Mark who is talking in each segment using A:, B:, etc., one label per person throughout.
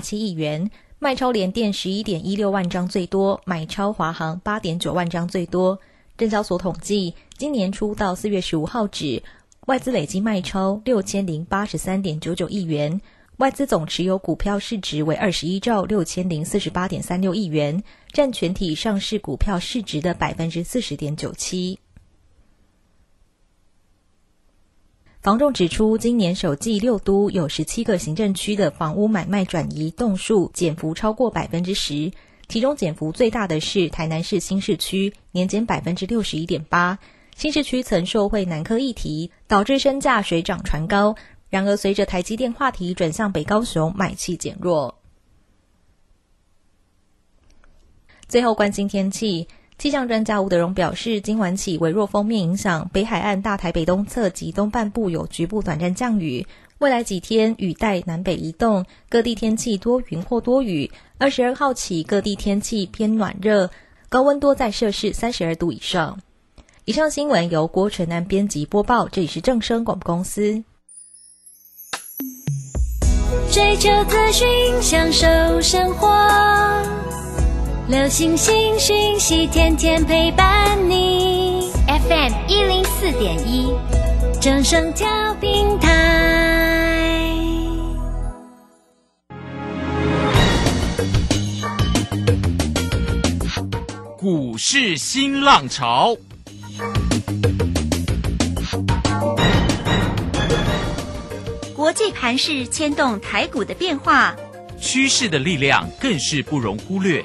A: 七亿元。卖超联电十一点一六万张最多，买超华航八点九万张最多。证交所统计，今年初到四月十五号止，外资累计卖超六千零八十三点九九亿元，外资总持有股票市值为二十一兆六千零四十八点三六亿元，占全体上市股票市值的百分之四十点九七。房仲指出，今年首季六都有十七个行政区的房屋买卖转移栋数减幅超过百分之十，其中减幅最大的是台南市新市区，年减百分之六十一点八。新市区曾受惠南科议题，导致身价水涨船高。然而，随着台积电话题转向北高雄，买气减弱。最后，关心天气。气象专家吴德荣表示，今晚起微弱风面影响北海岸、大台北东侧及东半部有局部短暂降雨。未来几天雨带南北移动，各地天气多云或多雨。二十二号起，各地天气偏暖热，高温多在摄氏三十二度以上。以上新闻由郭纯南编辑播报，这里是正声广播公司。
B: 追求资讯，享受生活。流星星讯息，天天陪伴你。FM 一零四点一，正声调平台。
C: 股市新浪潮，
D: 国际盘势牵动台股的变化，
C: 趋势的力量更是不容忽略。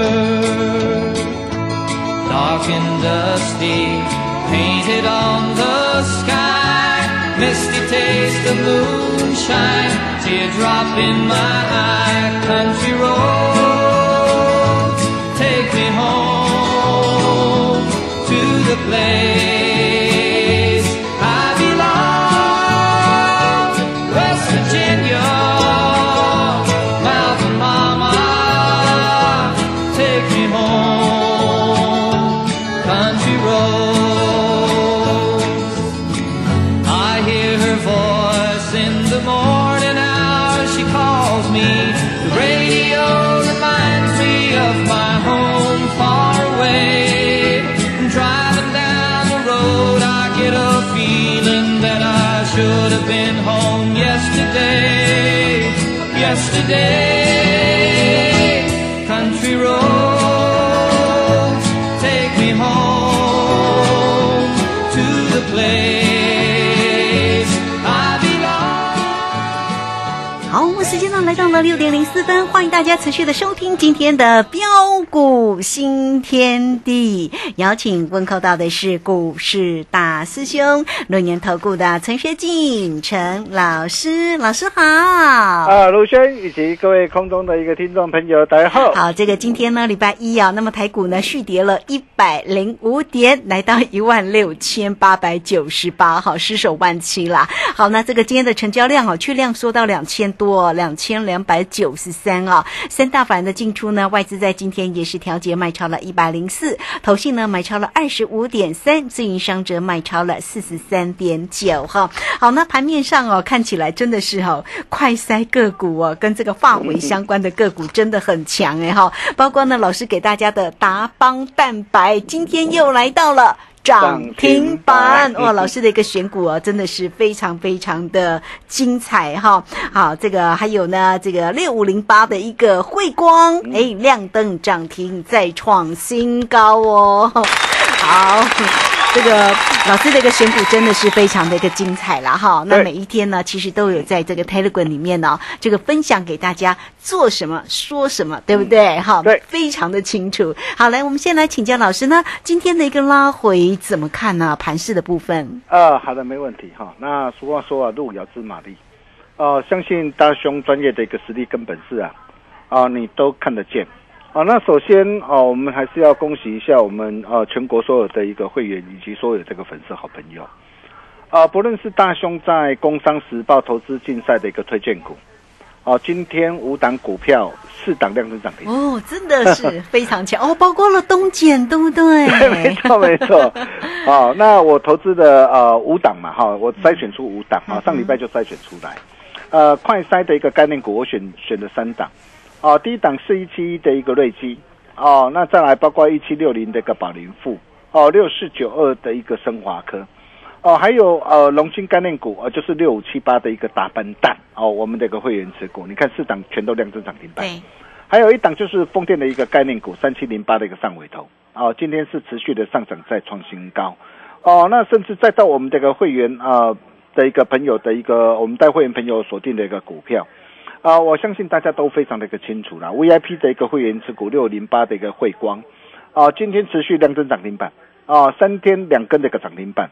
E: And dusty, painted on the sky. Misty taste of moonshine, teardrop in my eye. Country road, take me home to the place. should have been home
F: yesterday, yesterday. 时间呢来到六点零四分，欢迎大家持续的收听今天的标股新天地。邀请问候到的是股市大师兄六年投顾的陈学进陈老师，老师好。
G: 啊，卢轩以及各位空中的一个听众朋友，大家好。
F: 好，这个今天呢礼拜一啊，那么台股呢续跌了一百零五点，来到一万六千八百九十八，好失守万七啦。好，那这个今天的成交量哦，去量缩到两千多，两千两百九十三啊。三大板的进出呢，外资在今天也是调节卖超了一百零四，投信呢买超了二十五点三，自营商则卖超了四十三点九哈。好，那盘面上哦，看起来真的是哈，快筛个股哦，跟这个化肥相关的个股真的很强哎哈。包括呢，老师给大家的达邦蛋白，今天又来到了。涨停板哇！老师的一个选股啊，真的是非常非常的精彩哈。好，这个还有呢，这个六五零八的一个汇光，
G: 嗯
F: 哎，亮灯涨停再创新高哦。好，这个老师的一个选股真的是非常的一个精彩啦哈。那每一天呢，其实都有在这个 Telegram 里面呢，这个分享给大家做什么说什么，对不对？哈，
G: 对
F: 非常的清楚。好，来，我们先来请教老师呢，今天的一个拉回怎么看呢？盘势的部分，
G: 呃，好的，没问题哈。那俗话说啊，路遥知马力，呃，相信大兄专业的一个实力跟本事啊，啊、你都看得见。啊，那首先哦、我们还是要恭喜一下我们呃全国所有的一个会员以及所有这个粉丝好朋友。啊、不论是大兄在《工商时报》投资竞赛的一个推荐股，哦、今天五档股票四档量增涨停。
F: 哦，真的是非常强 哦，包括了东碱，对不对？
G: 对，没错没错。哦，那我投资的呃五档嘛，哈，我筛选出五档啊，上礼拜就筛选出来。呃，快筛的一个概念股，我选选了三档。哦、第一档是一七一的一个瑞基，哦，那再来包括一七六零的一个宝林富，哦，六四九二的一个升华科，哦，还有呃龙金概念股，呃，就是六五七八的一个大笨蛋，哦，我们的一个会员持股，你看四档全都量增涨停板。
F: 对，
G: 还有一档就是风电的一个概念股，三七零八的一个上尾头哦，今天是持续的上涨，再创新高哦。那甚至再到我们这个会员啊、呃的一个朋友的一个，我们带会员朋友锁定的一个股票啊、我相信大家都非常的一个清楚啦。VIP 的一个会员持股六零八的一个汇光啊、今天持续量增涨停板啊、三天两根的一个涨停板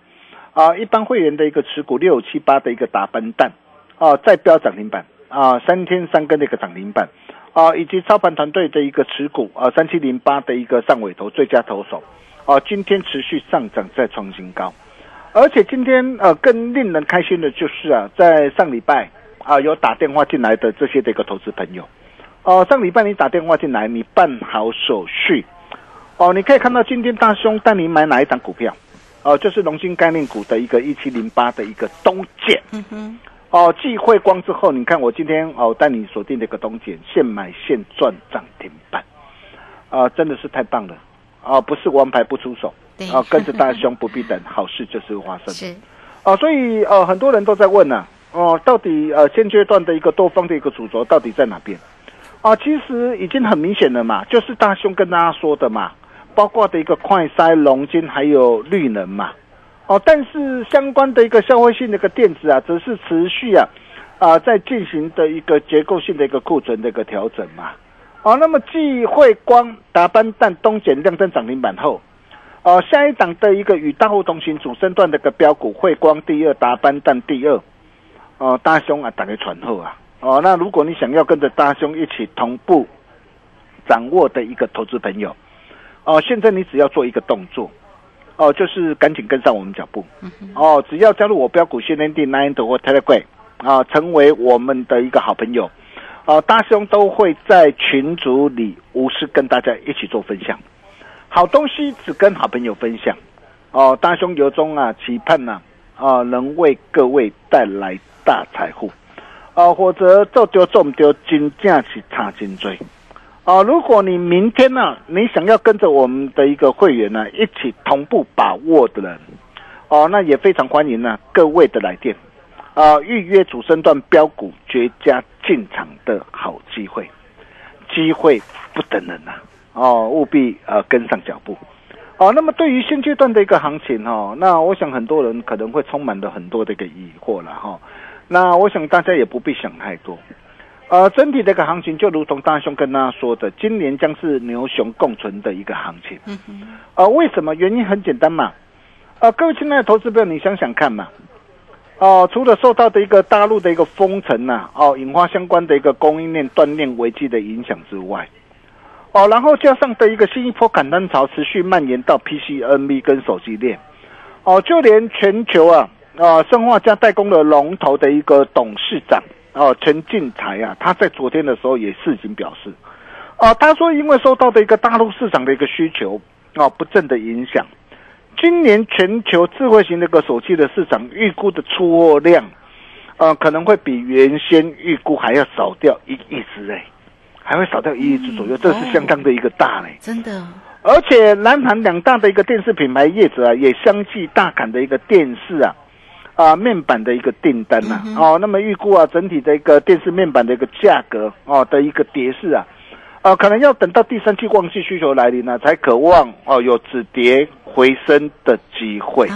G: 啊、一般会员的一个持股六七八的一个打笨蛋啊、再标涨停板啊、三天三根的一个涨停板。啊，以及操盘团队的一个持股啊，三七零八的一个上尾头最佳投手，啊，今天持续上涨再创新高，而且今天呃更令人开心的就是啊，在上礼拜啊有打电话进来的这些的一个投资朋友，哦、上礼拜你打电话进来，你办好手续，哦，你可以看到今天大兄带你买哪一档股票，哦、就是龙芯概念股的一个一七零八的一个东建。
F: 嗯哼，
G: 哦，继汇光之后，你看我今天哦带你锁定的一个东建，现买现赚涨停板，啊、真的是太棒了，啊、不是王牌不出手，
F: 对。
G: 啊、跟着大兄不必等，好事就是会发生。
F: 是，
G: 啊、所以呃很多人都在问呢、哦、到底呃现阶段的一个多方的一个主轴到底在哪边？啊、其实已经很明显了嘛，就是大兄跟大家说的嘛，包括的一个快筛、龙金还有绿能嘛。哦，但是相关的一个消费性的一个电子啊，则是持续啊啊、在进行的一个结构性的一个库存的一个调整嘛。哦，那么继汇光、达班蛋、东碱亮灯涨停板后，哦，下一档的一个与大户同行主升段的一个标股，汇光第二，达班蛋第二。哦，大兄啊，打开传后啊。哦，那如果你想要跟着大兄一起同步掌握的一个投资朋友，哦，现在你只要做一个动作。哦，就是赶紧跟上我们脚步。哦，只要加入我标股训练地 Nine 或 Telegram 啊，成为我们的一个好朋友。哦，大兄都会在群组里无私跟大家一起做分享。好东西只跟好朋友分享。哦，大兄由衷啊期盼呐啊，啊能为各位带来大财富。啊，或者做丢做唔丢，真正是差真多。啊，如果你明天呢、你想要跟着我们的一个会员呢、一起同步把握的人，哦，那也非常欢迎呢、各位的来电，啊、预约主升段标股绝佳进场的好机会，机会不等人呐、哦，务必呃跟上脚步。哦，那么对于现阶段的一个行情哦，那我想很多人可能会充满了很多的一个疑惑了哈、那我想大家也不必想太多。呃，整体的一个行情就如同大兄跟大家说的，今年将是牛熊共存的一个行情。
F: 嗯哼，
G: 呃，为什么？原因很简单嘛。呃，各位亲爱的投资朋友，你想想看嘛。哦、除了受到的一个大陆的一个封城呐、哦，引发相关的一个供应链断链危机的影响之外，哦，然后加上的一个新一波砍单潮持续蔓延到 PC、NB 跟手机链，哦，就连全球啊，啊，生化家代工的龙头的一个董事长哦，陈进才啊，他在昨天的时候也事情表示，哦，他说因为受到的一个大陆市场的一个需求哦不振的影响，今年全球智慧型的一个手机的市场预估的出货量，呃，可能会比原先预估还要少掉一亿只哎，还会少掉一亿只左右，这是相当的一个大嘞。
F: 真的，
G: 而且南韩两大的一个电视品牌业者啊，也相继大砍的一个电视啊啊面板的一个订单呐、哦，那么预估啊整体的一个电视面板的一个价格哦的一个跌势啊，呃，可能要等到第三季旺季需求来临呢、才渴望哦有止跌回升的机会。
F: 哦，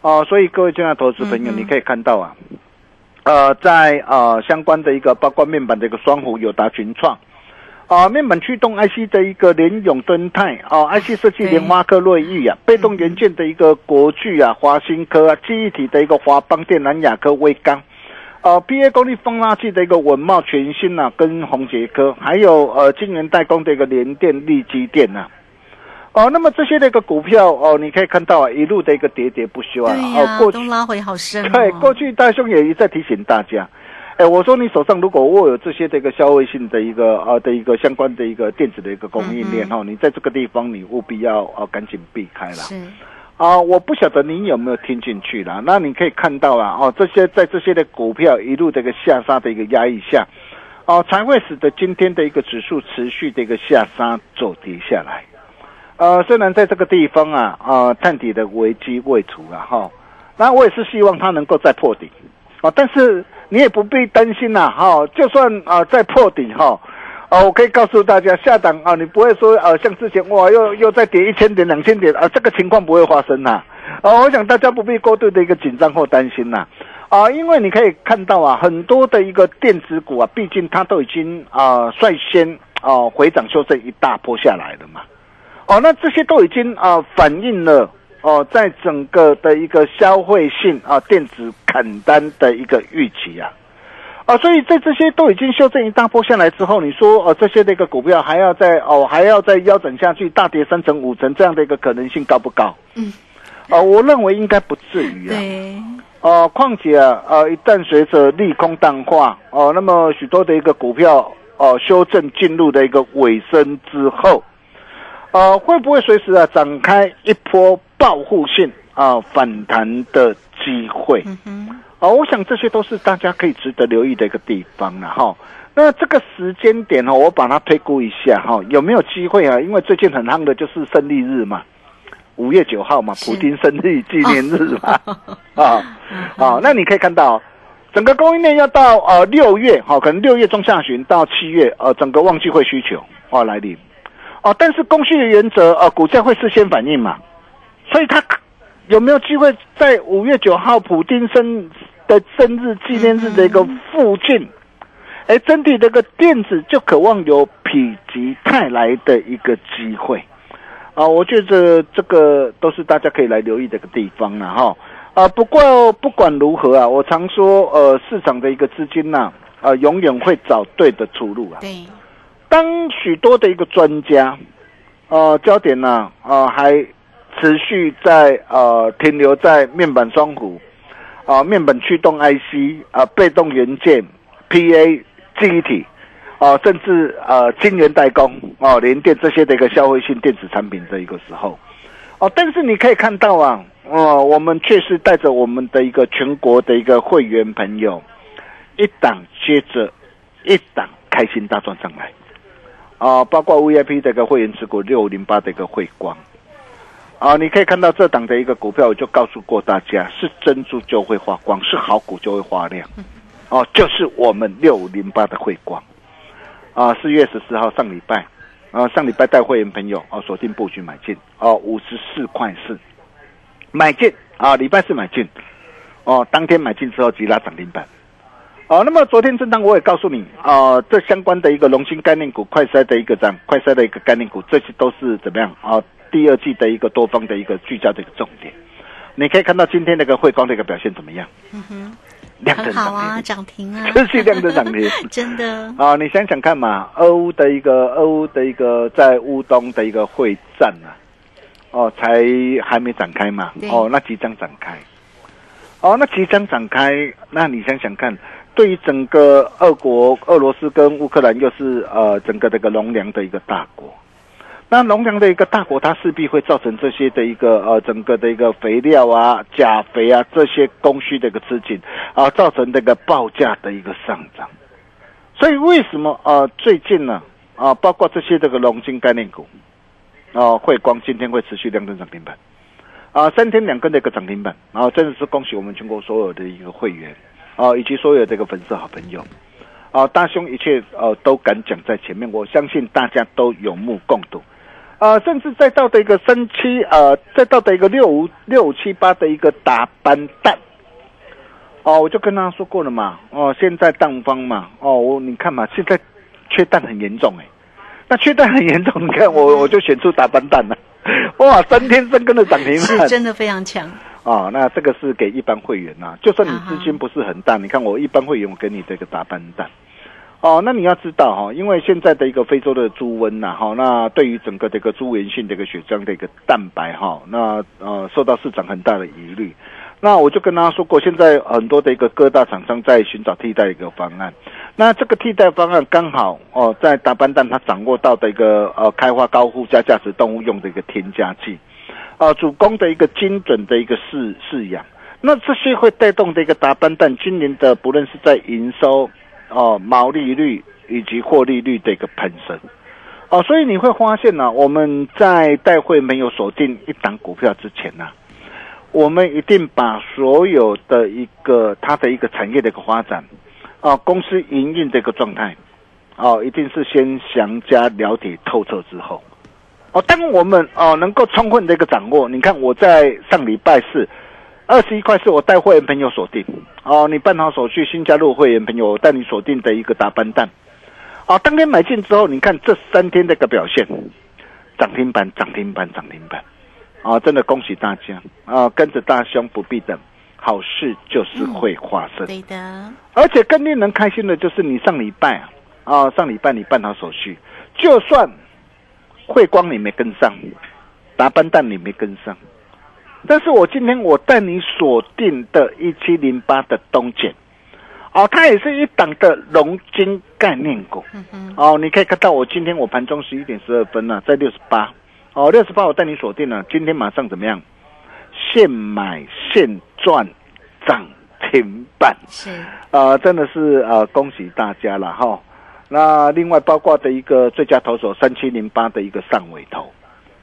G: 哦，所以各位亲爱的投资朋友，
F: 嗯
G: 你可以看到啊，呃，在呃相关的一个包括面板的一个双虎、友达、群创，啊、面板驱动 IC 的一个联永、敦泰，呃、i c 设计联发科、瑞昱啊，被动元件的一个国巨啊、华新科啊，记忆体的一个华邦电、南亚科、威刚。呃，PA 功率放大器的一个稳茂全新呐、跟宏杰科，还有呃晶圆代工的一个联电、力基电呐、哦，那么这些的一个股票哦，你可以看到啊，一路的一个喋喋不休啊。哦，过去
F: 都拉回好深、哦。
G: 对过去大兄也一再提醒大家，哎，我说你手上如果握有这些的一个消费性的一个呃的一个相关的一个电子的一个供应链
F: 嗯
G: 哦，你在这个地方你务必要呃赶紧避开了。
F: 是，
G: 啊、我不晓得你有没有听进去啦。那你可以看到啊，哦，这些在这些的股票一路的一个下杀的一个压抑下，哦，才会使得今天的一个指数持续的一个下杀走跌下来。呃，虽然在这个地方啊，啊、探底的危机未除啊，哈，那我也是希望它能够再破底，啊，但是你也不必担心呐、哈、就算啊、再破底哈。哦，我可以告诉大家，下档啊，你不会说呃，像之前哇，又又再跌一千点、两千点啊，这个情况不会发生呐、啊。我想大家不必过度的一个紧张或担心呐。啊，因为你可以看到啊，很多的一个电子股啊，毕竟它都已经啊率先啊回涨修正一大波下来了嘛。哦，那这些都已经啊反映了哦，在整个的一个消费性啊电子砍单的一个预期啊。啊，所以在这些都已经修正一大波下来之后，你说呃这些的一个股票还要再哦还要再腰斩下去，大跌三成五成这样的一个可能性高不高？
F: 嗯，
G: 啊，我认为应该不至于啊。
F: 对，
G: 哦、况且啊，啊，一旦随着利空淡化，哦、那么许多的一个股票哦、修正进入的一个尾声之后，呃，会不会随时啊展开一波报复性啊、反弹的机会？
F: 嗯哼，
G: 哦，我想这些都是大家可以值得留意的一个地方了哈。那这个时间点哦，我把它推估一下哈，有没有机会啊？因为最近很夯的就是胜利日嘛，五月九号嘛，普丁生日纪念日嘛，啊啊，那你可以看到。整个供应链要到呃六月，哈、可能六月中下旬到七月，呃，整个旺季会需求哦来临，哦，但是供需的原则，呃，股价会事先反应嘛，所以它有没有机会在五月九号普丁生的生日纪念日的一个附近，哎、整体这个电子就渴望有否极泰来的一个机会啊，我觉得这个都是大家可以来留意的一个地方了哈。啊，不过不管如何啊，我常说，呃，市场的一个资金呐、呃，永远会找对的出路啊。
F: 对，
G: 当许多的一个专家，呃，焦点呢、呃，还持续在呃停留在面板双虎，啊、面板驱动 IC 啊、被动元件、PA 记忆体，啊、甚至呃晶圆代工哦、联电这些的一个消费性电子产品的一个时候，哦，但是你可以看到啊，呃，我们确实带着我们的一个全国的一个会员朋友，一档接着一档开心大赚上来。啊，包括 VIP 的一个会员持股六零八的一个汇光，啊，你可以看到这档的一个股票，我就告诉过大家，是珍珠就会发光，是好股就会发亮，哦、就是我们六零八的汇光，啊，四月十四号上礼拜，啊，上礼拜带会员朋友哦锁定布局买进，哦，五十四块四，买进啊，礼拜四买进，哦，当天买进之后即拉涨停板。哦，那么昨天震荡我也告诉你，啊，这相关的一个龙芯概念股、快筛的一个涨、快筛的一个概念股，这些都是怎么样啊？第二季的一个多方的一个聚焦的一个重点。你可以看到今天那个汇光的一个表现怎么样？
F: 嗯哼，
G: 亮灯
F: 很好啊，
G: 涨
F: 涨停啊，
G: 停，持续亮的涨停。
F: 真的，
G: 啊，你想想看嘛，俄乌的一个俄乌的一个在乌东的一个会战啊，哦，才还没展开嘛，哦，那即将展开，哦，那即将展开，那你想想看，对于整个俄国、俄罗斯跟乌克兰又是呃整个这个农粮的一个大国，那农粮的一个大国，它势必会造成这些的一个呃整个的一个肥料啊、钾肥啊这些供需的一个吃紧啊，造成这个报价的一个上涨。所以为什么呃最近呢啊，包括这些这个龙芯概念股啊，汇光今天会持续两根涨停板，啊，三天两根的一个涨停板，然后真的是恭喜我们全国所有的一个会员，啊，以及所有这个粉丝好朋友，啊，大兄一切呃都敢讲在前面，我相信大家都有目共睹，啊，甚至再到的一个三七呃，再到的一个六五六五七八的一个打班蛋。哦，我就跟他说过了嘛，哦，现在蛋方嘛，哦，我你看嘛，现在缺蛋很严重哎，那缺蛋很严重，你看我我就选出打班蛋了，哇，三天三根的涨停板，
F: 是真的非常强。
G: 哦，那这个是给一般会员呐，就算你资金不是很大，你看我一般会员我给你这个打班蛋，哦，那你要知道哈，因为现在的一个非洲的猪瘟呐，哈，那对于整个这个猪源性的一个血浆的一个蛋白哈，那呃受到市场很大的疑虑。那我就跟大家说过，现在很多的一个各大厂商在寻找替代一个方案。那这个替代方案刚好哦，在大班蛋它掌握到的一个呃开发高附加价值动物用的一个添加剂，啊，主攻的一个精准的一个饲饲养。那这些会带动的一个大班蛋今年的不论是在营收哦毛利率以及获利率的一个攀升，哦，所以你会发现呢，我们在带会没有锁定一档股票之前呢。我们一定把所有的一个它的一个产业的一个发展，啊，公司营运的一个状态，哦，一定是先详加了解透彻之后，哦，当我们哦能够充分的一个掌握，你看我在上礼拜四二十一块是我带会员朋友锁定，哦，你办好手续新加入会员朋友我带你锁定的一个大班蛋，哦，当天买进之后，你看这三天的一个表现，涨停板，涨停板，涨停板。啊，真的恭喜大家啊！跟着大兄不必等，好事就是会发生。
F: 对的，
G: 而且更令人开心的就是你上礼拜啊，啊，上礼拜你办好手续，就算汇光你没跟上，达班蛋你没跟上，但是我今天我带你锁定的一七零八的东简，哦，它也是一档的龙金概念股。哦，你可以看到我今天我盘中十一点十二分呢，在六十八。哦，六十八我带你锁定了，今天马上怎么样？现买现赚，涨停板
F: 是
G: 啊，真的是呃，恭喜大家了哈。那另外包括的一个最佳投手三七零八的一个上尾头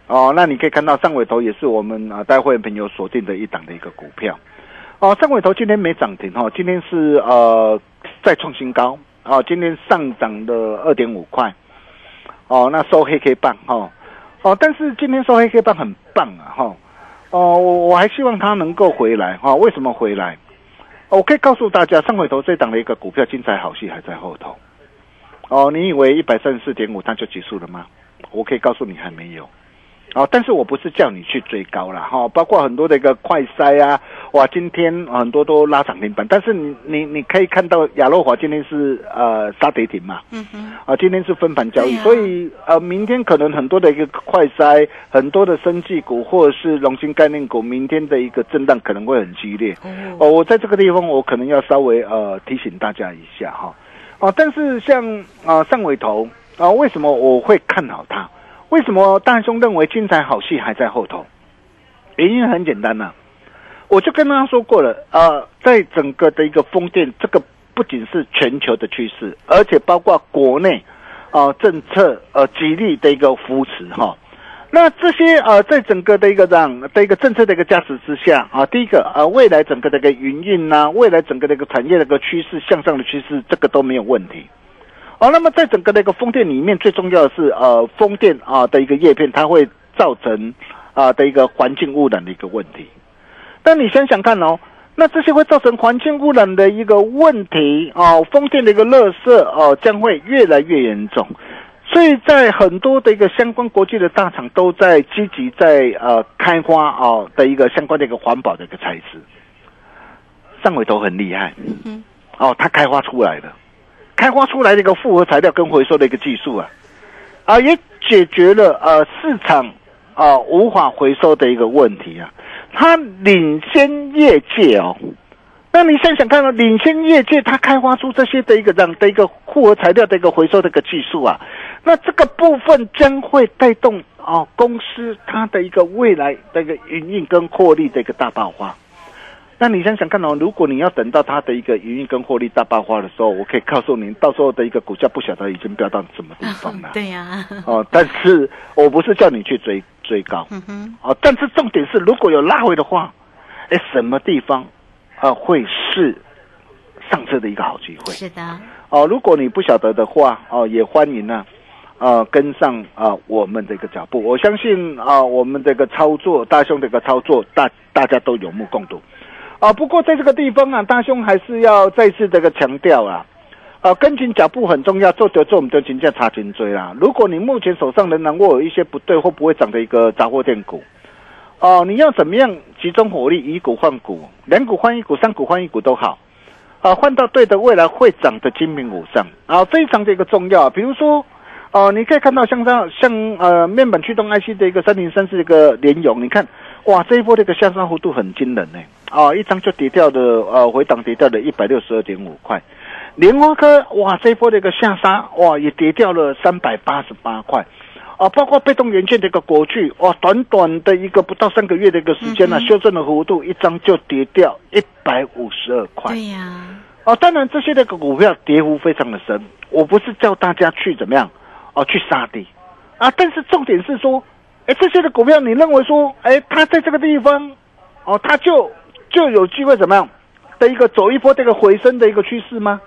G: 哦，那你可以看到上尾头也是我们啊带会员朋友锁定的一档的一个股票哦。上尾头今天没涨停哈，今天是呃再创新高哦，今天上涨了二点五块哦，那收黑 K 棒哈。哦，但是今天收黑 K 棒很棒啊，哈，哦，我我还希望它能够回来哈。为什么回来？我可以告诉大家，上回头这档的一个股票精彩好戏还在后头。哦，你以为一百三十四点五它就结束了吗？我可以告诉你还没有。哦，但是我不是叫你去追高了哈，包括很多的一个快筛啊，哇，今天很多都拉涨停板，但是你你你可以看到亚洛华今天是呃杀跌停嘛，嗯哼，啊，今天是分盘交易，所以呃，明天可能很多的一个快筛，很多的生技股或者是龙芯概念股，明天的一个震荡可能会很激烈。哦，我在这个地方我可能要稍微呃提醒大家一下哈，哦，但是像啊上尾头啊，为什么我会看好它？为什么大兄认为精彩好戏还在后头？原因很简单呐，我就跟他说过了，呃，在整个的一个风电，这个不仅是全球的趋势，而且包括国内啊政策呃极力的一个扶持哈。那这些呃，在整个的一个这样的一个政策的一个加持之下啊，第一个呃，未来整个的一个营运呐，未来整个的一个产业的一个趋势向上的趋势，这个都没有问题。哦，那么在整个的一个风电里面，最重要的是呃，风电啊的一个叶片，它会造成啊的一个环境污染的一个问题。但你想想看哦，那这些会造成环境污染的一个问题啊，风电的一个垃圾哦，将会越来越严重。所以在很多的一个相关国际的大厂都在积极在呃开发啊的一个相关的一个环保的一个材质。上尾头很厉害，哦，它开发出来了。开发出来的一个复合材料跟回收的一个技术啊，啊，也解决了呃市场啊无法回收的一个问题啊，它领先业界哦。那你想想看哦，领先业界，它开发出这些的一个这样的一个复合材料的一个回收的一个技术啊，那这个部分将会带动啊公司它的一个未来的一个营运跟获利的一个大爆发。那你想想看哦，如果你要等到它的一个营运跟获利大爆发的时候，我可以告诉您，到时候的一个股价不晓得已经飙到什么地方了。
F: 对呀，
G: 哦，但是我不是叫你去追追高，
F: 嗯哼，
G: 哦，但是重点是，如果有拉回的话，哎，什么地方啊会是上车的一个好机会？
F: 是的，
G: 哦，如果你不晓得的话，哦，也欢迎呢、呃，跟上啊、我们的一个脚步。我相信啊、我们这个操作，大兄的一个操作，大大家都有目共睹。啊，不过在这个地方啊，大兄还是要再次这个强调啊，啊，跟紧脚步很重要，做得做我们就金价差紧追啦。如果你目前手上仍然握有一些不对或不会涨的一个杂货店股，哦、你要怎么样集中火力，以股换股，两股换一股，三股换一股都好。啊，换到对的未来会涨的精品股上啊，非常的一个重要。比如说，哦、你可以看到像这样像呃面板驱动 IC 的一个三零三四一个联咏，你看哇，这一波这个下杀幅度很惊人呢，啊，一张就跌掉的呃回档跌掉了一百六十二点五块。莲花科哇，这一波的一个下杀哇也跌掉了三百八十八块。啊，包括被动元件的一个国巨，哇，短短的一个不到三个月的一个时间呢、修正的幅度一张就跌掉一百五十二块。
F: 对呀，
G: 哦，当然这些那个股票跌幅非常的深，我不是叫大家去怎么样哦去杀跌啊，但是重点是说，哎，这些的股票你认为说，哎，它在这个地方哦，它就就有机会怎么样的一个走一波这个回升的一个趋势吗？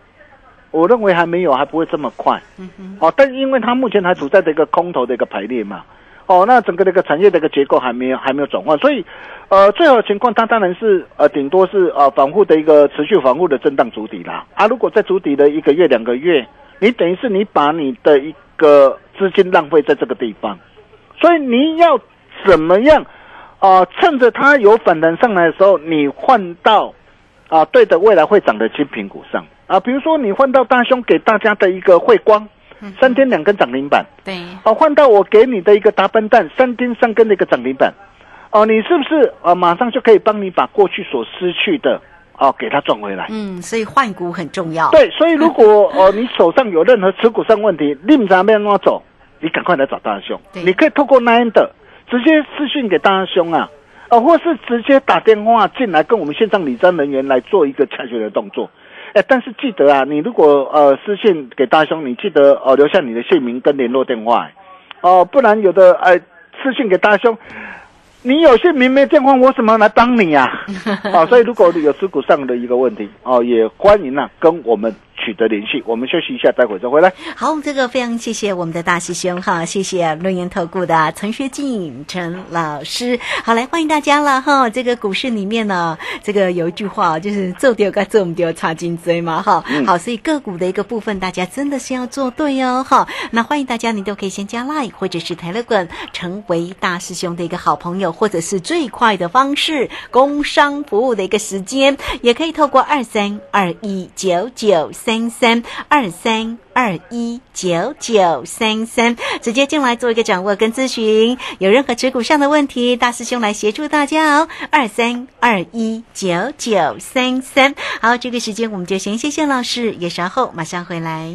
G: 我认为还没有，还不会这么快。
F: 嗯哼，
G: 哦，但因为它目前还处在这个空头的一个排列嘛，哦，那整个这个产业的一个结构还没有还没有转换，所以，呃，最好的情况它当然是呃顶多是呃反复的一个持续反复的震荡主底啦。啊，如果在主底的一个月两个月，你等于是你把你的一个资金浪费在这个地方，所以你要怎么样啊、趁着它有反弹上来的时候，你换到啊对的未来会涨的精品股上啊，比如说你换到大兄给大家的一个汇光。三天两根涨停板，
F: 对，
G: 哦，换到我给你的一个达笨蛋三天三根的一个涨停板，哦，你是不是啊、马上就可以帮你把过去所失去的哦给它赚回来？
F: 嗯，所以换股很重要。
G: 对，所以如果哦你手上有任何持股上问题，你不知道要怎么走，你赶快来找大兄。你可以透过 Nine 的直接私讯给大兄啊，啊、或是直接打电话进来跟我们线上理专人员来做一个洽询的动作。哎，但是记得啊，你如果呃私信给大兄，你记得哦、留下你的姓名跟联络电话，哦、不然有的呃私信给大兄。你有姓名没电话，我怎么来帮你呀、啊？所以如果你有持股上的一个问题，哦，也欢迎啊跟我们取得联系。我们休息一下，待会再回来。
F: 好，这个非常谢谢我们的大师兄哈，谢谢论言投顾的陈学进陈老师。好，来欢迎大家了哈。这个股市里面呢，这个有一句话就是做掉该做唔丢差金追嘛哈。好，所以个股的一个部分，大家真的是要做对哦哈。那欢迎大家，你都可以先加 Line 或者是 Telegram 成为大师兄的一个好朋友，或者是最快的方式，工商服务的一个时间，也可以透过二三二一九九三三二三。二一九九三三，直接进来做一个掌握跟咨询。有任何持股上的问题，大师兄来协助大家哦。二三二一九九三三。好，这个时间我们就先谢谢老师，也稍后马上回来。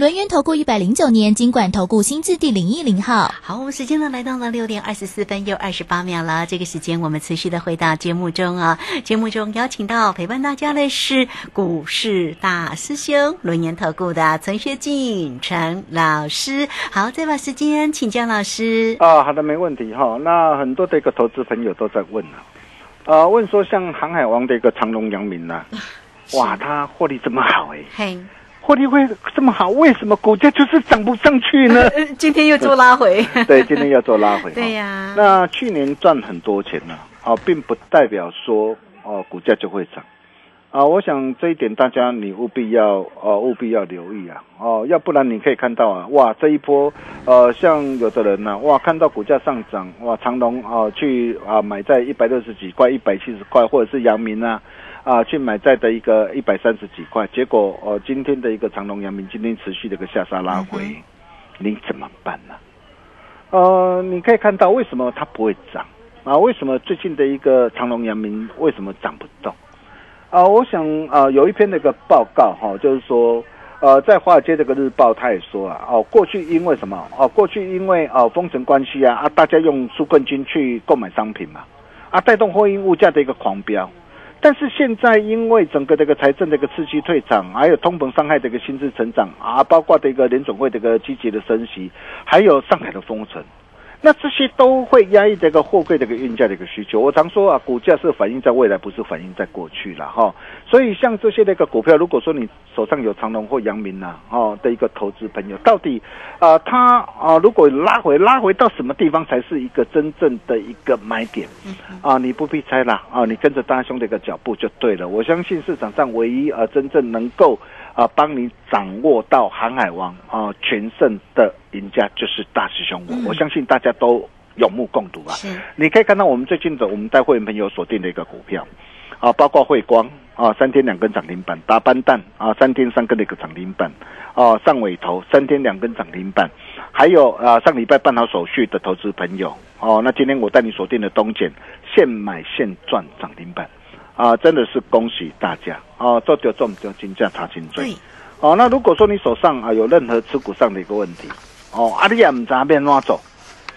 H: 轮源投顾一百零九年金管投顾新字第零一零号。
F: 好，我们时间呢来到了六点二十四分又二十八秒了。这个时间我们持续的回到节目中啊，节目中邀请到陪伴大家的是股市大师兄轮源投顾的陈学进陈老师。好，再把时间请教老师。
G: 啊，好的，没问题哈。那很多的一个投资朋友都在问啊，呃，问说像航海王的一个长隆、阳明啊、哇，他获利这么好哎、
F: 嘿，
G: 获利会这么好，为什么股价就是涨不上去呢？
F: 呃今天又做拉回。
G: 对，今天要做拉回。
F: 对呀
G: 那去年赚很多钱呢、啊，并不代表说哦股价就会涨。啊，我想这一点大家你务必要呃务必要留意啊哦，要不然你可以看到啊，哇这一波呃像有的人呢、哇看到股价上涨哇长隆啊去啊买在一百六十几块一百七十块，或者是阳明啊啊去买在的一个一百三十几块，结果呃今天的一个长隆阳明今天持续的一个下杀拉回，你怎么办呢、呃，你可以看到为什么它不会涨啊？为什么最近的一个长隆、阳明为什么涨不动？啊，我想啊，有一篇那个报告哈、就是说，呃，在华尔街这个日报，他也说啊，哦，过去因为什么？哦，过去因为哦封城关系啊，啊，大家用纾困金去购买商品嘛，啊，带动货运物价的一个狂飙。但是现在因为整个这个财政的一个刺激退场，还有通膨伤害的一个薪资成长啊，包括这个联总会的一个积极的升息，还有上海的封城，那这些都会压抑这个货柜的一个运价的一个需求。我常说啊，股价是反映在未来，不是反映在过去了哈。所以像这些那个股票，如果说你手上有长隆或阳明呐、哦的一个投资朋友，到底啊、他啊、如果拉回拉回到什么地方才是一个真正的一个买点啊？你不必猜啦啊，你跟着大兄的一个脚步就对了。我相信市场上唯一呃真正能够啊帮你掌握到航海王啊全胜的赢家就是大师兄我，我相信大家都有目共睹啊。你可以看到我们最近的我们带会员朋友锁定的一个股票，啊，包括汇光啊，三天两根涨停板，达班蛋啊，三天三根的一个涨停板，啊，上尾头三天两根涨停板，还有啊，上礼拜办好手续的投资朋友，哦，那今天我带你锁定的东简，现买现赚涨停板，啊，真的是恭喜大家。哦，做就做唔丢，金价查清
F: 对。
G: 追。哦，那如果说你手上啊有任何持股上的一个问题，哦，阿里亚唔知道变拉走，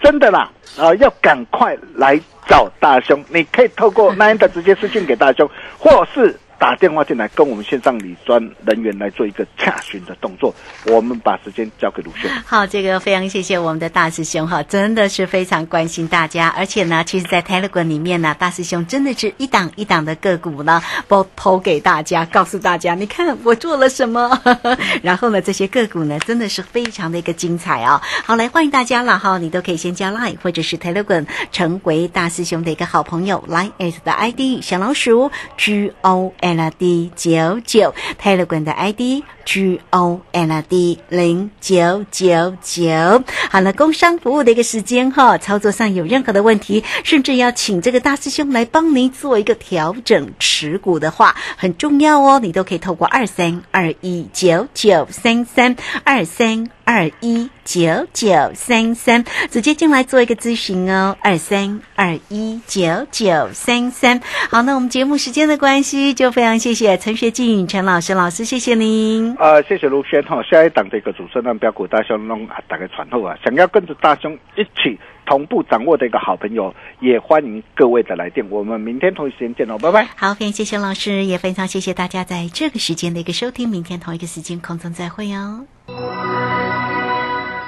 G: 真的啦，啊、要赶快来找大兄，你可以透过 Nine 的直接私信给大兄，或是打电话进来跟我们线上理专人员来做一个洽询的动作。我们把时间交给卢轩。
F: 好，这个非常谢谢我们的大师兄哈，真的是非常关心大家，而且呢，其实，在 Telegram 里面呢，大师兄真的是一档一档的个股呢，都投给大家，告诉大家，你看我做了什么，然后呢，这些个股呢，真的是非常的一个精彩哦。好，来欢迎大家了哈，你都可以先加 Line 或者是 Telegram 成为大师兄的一个好朋友，Line at 的 ID 小老鼠 G O L D 九九，Telegram 的 ID G O L D 零九九九。好了，工商服务的一个时间哈，操作上有任何的问题，甚至要请这个大师兄来帮您做一个调整持股的话，很重要哦，你都可以透过二三二一九九三三二三。二一九九三三，直接进来做一个咨询哦，二三二一九九三三。好，那我们节目时间的关系，就非常谢谢陈学进陈老师老师，谢谢您。
G: 呃，谢谢卢轩哈，下一档的一个主持人标股大兄弄啊，大概传后啊，想要跟着大兄一起同步掌握的一个好朋友，也欢迎各位的来电。我们明天同一时间见喽，拜拜。
F: 好，非常谢谢老师，也非常谢谢大家在这个时间的一个收听，明天同一个时间空中再会哦。